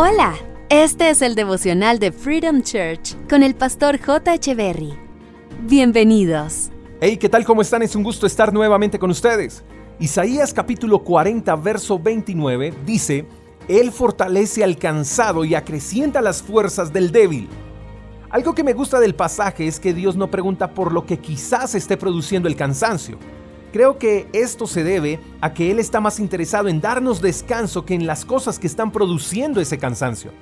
Hola, este es el devocional de Freedom Church con el pastor J. Berry. Bienvenidos. Hey, ¿qué tal? ¿Cómo están? Es un gusto estar nuevamente con ustedes. Isaías capítulo 40, verso 29 dice, Él fortalece al cansado y acrecienta las fuerzas del débil. Algo que me gusta del pasaje es que Dios no pregunta por lo que quizás esté produciendo el cansancio. Creo que esto se debe a que Él está más interesado en darnos descanso que en las cosas que están produciendo ese cansancio.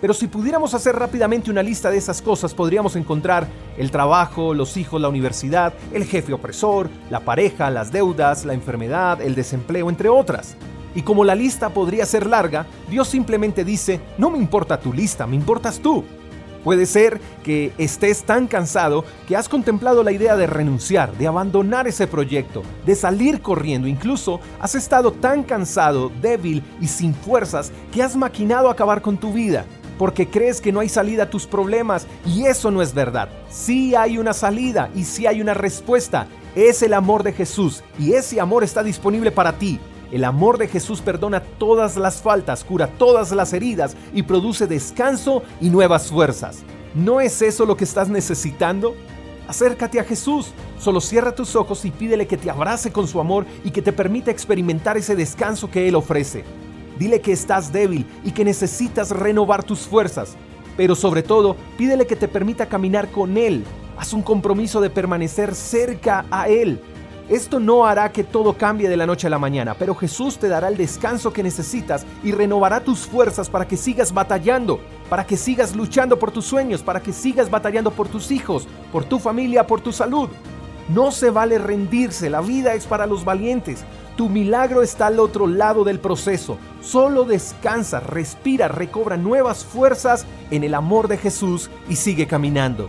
Pero si pudiéramos hacer rápidamente una lista de esas cosas, podríamos encontrar el trabajo, los hijos, la universidad, el jefe opresor, la pareja, las deudas, la enfermedad, el desempleo, entre otras. Y como la lista podría ser larga, Dios simplemente dice, no me importa tu lista, me importas tú. Puede ser que estés tan cansado que has contemplado la idea de renunciar, de abandonar ese proyecto, de salir corriendo. Incluso has estado tan cansado, débil y sin fuerzas que has maquinado acabar con tu vida porque crees que no hay salida a tus problemas y eso no es verdad. Sí hay una salida y sí hay una respuesta. Es el amor de Jesús y ese amor está disponible para ti. El amor de Jesús perdona todas las faltas, cura todas las heridas y produce descanso y nuevas fuerzas. ¿No es eso lo que estás necesitando? Acércate a Jesús, solo cierra tus ojos y pídele que te abrace con su amor y que te permita experimentar ese descanso que Él ofrece. Dile que estás débil y que necesitas renovar tus fuerzas, pero sobre todo pídele que te permita caminar con Él. Haz un compromiso de permanecer cerca a Él esto no hará que todo cambie de la noche a la mañana, pero Jesús te dará el descanso que necesitas y renovará tus fuerzas para que sigas batallando, para que sigas luchando por tus sueños, para que sigas batallando por tus hijos, por tu familia, por tu salud. No se vale rendirse, la vida es para los valientes. Tu milagro está al otro lado del proceso. Solo descansa, respira, recobra nuevas fuerzas en el amor de Jesús y sigue caminando.